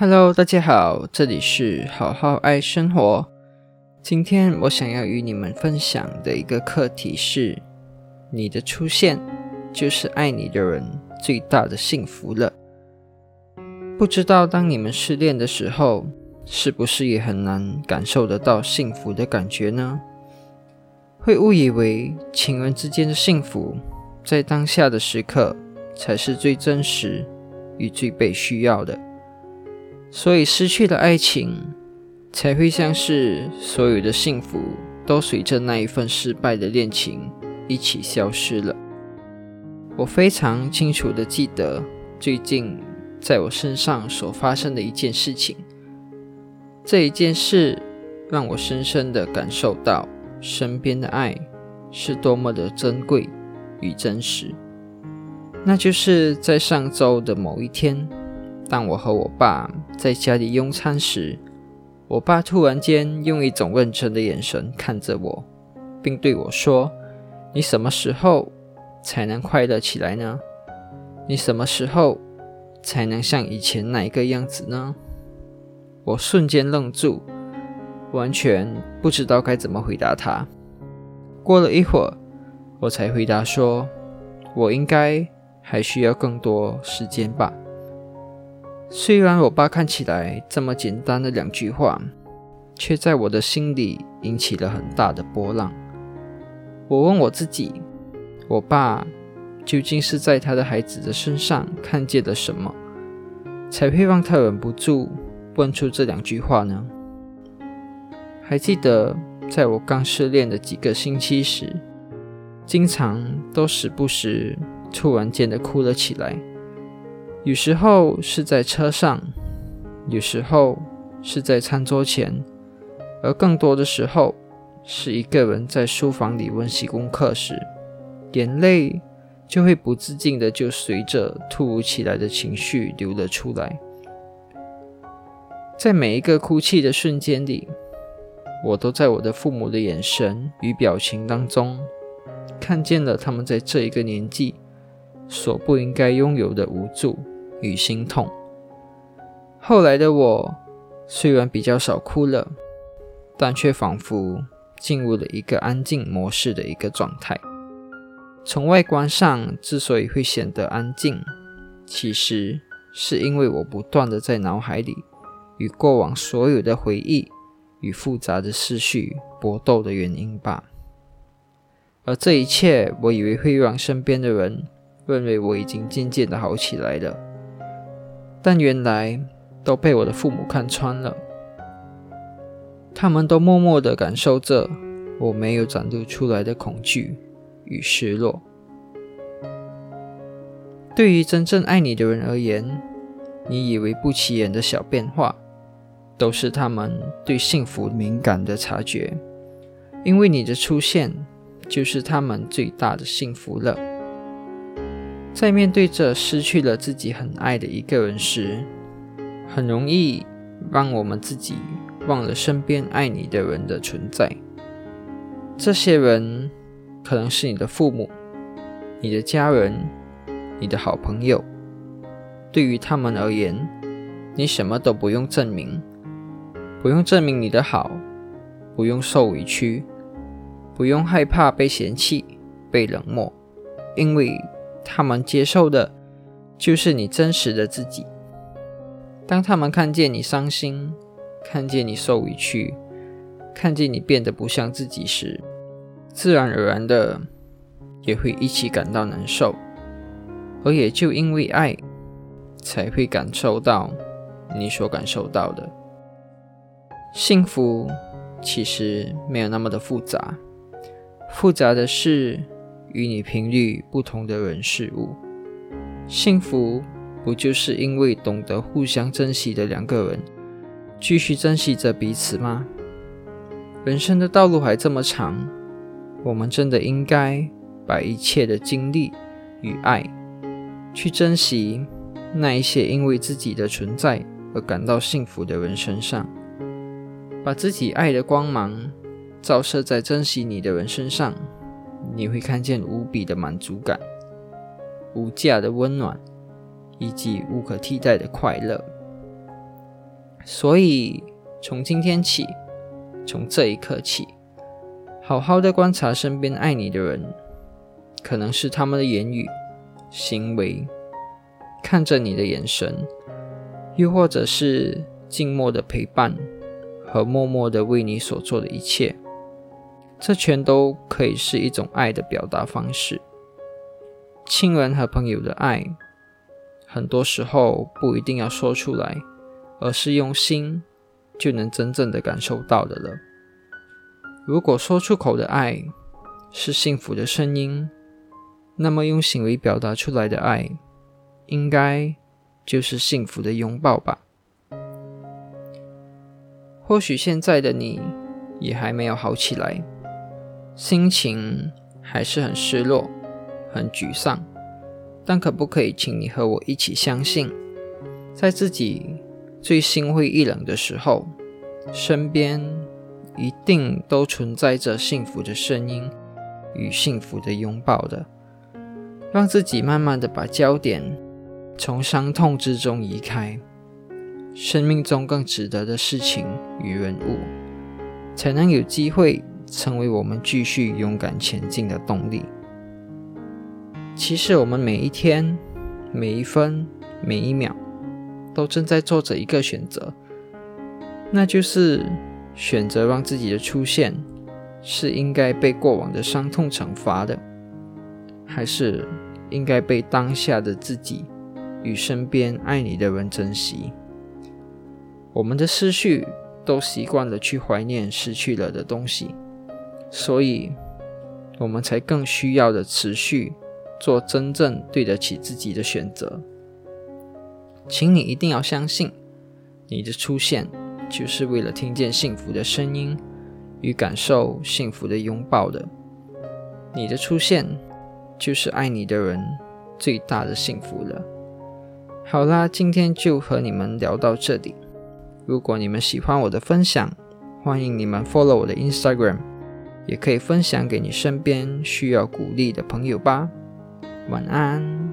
Hello，大家好，这里是好好爱生活。今天我想要与你们分享的一个课题是：你的出现就是爱你的人最大的幸福了。不知道当你们失恋的时候，是不是也很难感受得到幸福的感觉呢？会误以为情人之间的幸福，在当下的时刻才是最真实与最被需要的，所以失去了爱情，才会像是所有的幸福都随着那一份失败的恋情一起消失了。我非常清楚的记得最近在我身上所发生的一件事情，这一件事让我深深的感受到。身边的爱是多么的珍贵与真实。那就是在上周的某一天，当我和我爸在家里用餐时，我爸突然间用一种认真的眼神看着我，并对我说：“你什么时候才能快乐起来呢？你什么时候才能像以前那一个样子呢？”我瞬间愣住。完全不知道该怎么回答他。过了一会儿，我才回答说：“我应该还需要更多时间吧。”虽然我爸看起来这么简单的两句话，却在我的心里引起了很大的波浪。我问我自己：我爸究竟是在他的孩子的身上看见了什么，才会让他忍不住问出这两句话呢？还记得在我刚失恋的几个星期时，经常都时不时突然间的哭了起来。有时候是在车上，有时候是在餐桌前，而更多的时候是一个人在书房里温习功课时，眼泪就会不自禁的就随着突如其来的情绪流了出来。在每一个哭泣的瞬间里。我都在我的父母的眼神与表情当中，看见了他们在这一个年纪所不应该拥有的无助与心痛。后来的我虽然比较少哭了，但却仿佛进入了一个安静模式的一个状态。从外观上之所以会显得安静，其实是因为我不断的在脑海里与过往所有的回忆。与复杂的思绪搏斗的原因吧。而这一切，我以为会让身边的人认为我已经渐渐的好起来了，但原来都被我的父母看穿了。他们都默默的感受着我没有展露出来的恐惧与失落。对于真正爱你的人而言，你以为不起眼的小变化。都是他们对幸福敏感的察觉，因为你的出现就是他们最大的幸福了。在面对着失去了自己很爱的一个人时，很容易让我们自己忘了身边爱你的人的存在。这些人可能是你的父母、你的家人、你的好朋友。对于他们而言，你什么都不用证明。不用证明你的好，不用受委屈，不用害怕被嫌弃、被冷漠，因为他们接受的就是你真实的自己。当他们看见你伤心，看见你受委屈，看见你变得不像自己时，自然而然的也会一起感到难受，而也就因为爱，才会感受到你所感受到的。幸福其实没有那么的复杂，复杂的是与你频率不同的人事物。幸福不就是因为懂得互相珍惜的两个人，继续珍惜着彼此吗？人生的道路还这么长，我们真的应该把一切的精力与爱，去珍惜那一些因为自己的存在而感到幸福的人身上。把自己爱的光芒照射在珍惜你的人身上，你会看见无比的满足感、无价的温暖以及无可替代的快乐。所以从今天起，从这一刻起，好好的观察身边爱你的人，可能是他们的言语、行为，看着你的眼神，又或者是静默的陪伴和默默的为你所做的一切，这全都可以是一种爱的表达方式。亲人和朋友的爱，很多时候不一定要说出来，而是用心就能真正的感受到的了。如果说出口的爱是幸福的声音，那么用行为表达出来的爱，应该就是幸福的拥抱吧。或许现在的你也还没有好起来，心情还是很失落。很沮丧，但可不可以请你和我一起相信，在自己最心灰意冷的时候，身边一定都存在着幸福的声音与幸福的拥抱的，让自己慢慢的把焦点从伤痛之中移开，生命中更值得的事情与人物，才能有机会成为我们继续勇敢前进的动力。其实我们每一天、每一分、每一秒，都正在做着一个选择，那就是选择让自己的出现是应该被过往的伤痛惩罚的，还是应该被当下的自己与身边爱你的人珍惜。我们的思绪都习惯了去怀念失去了的东西，所以我们才更需要的持续。做真正对得起自己的选择，请你一定要相信，你的出现就是为了听见幸福的声音与感受幸福的拥抱的。你的出现就是爱你的人最大的幸福了。好啦，今天就和你们聊到这里。如果你们喜欢我的分享，欢迎你们 follow 我的 Instagram，也可以分享给你身边需要鼓励的朋友吧。晚安。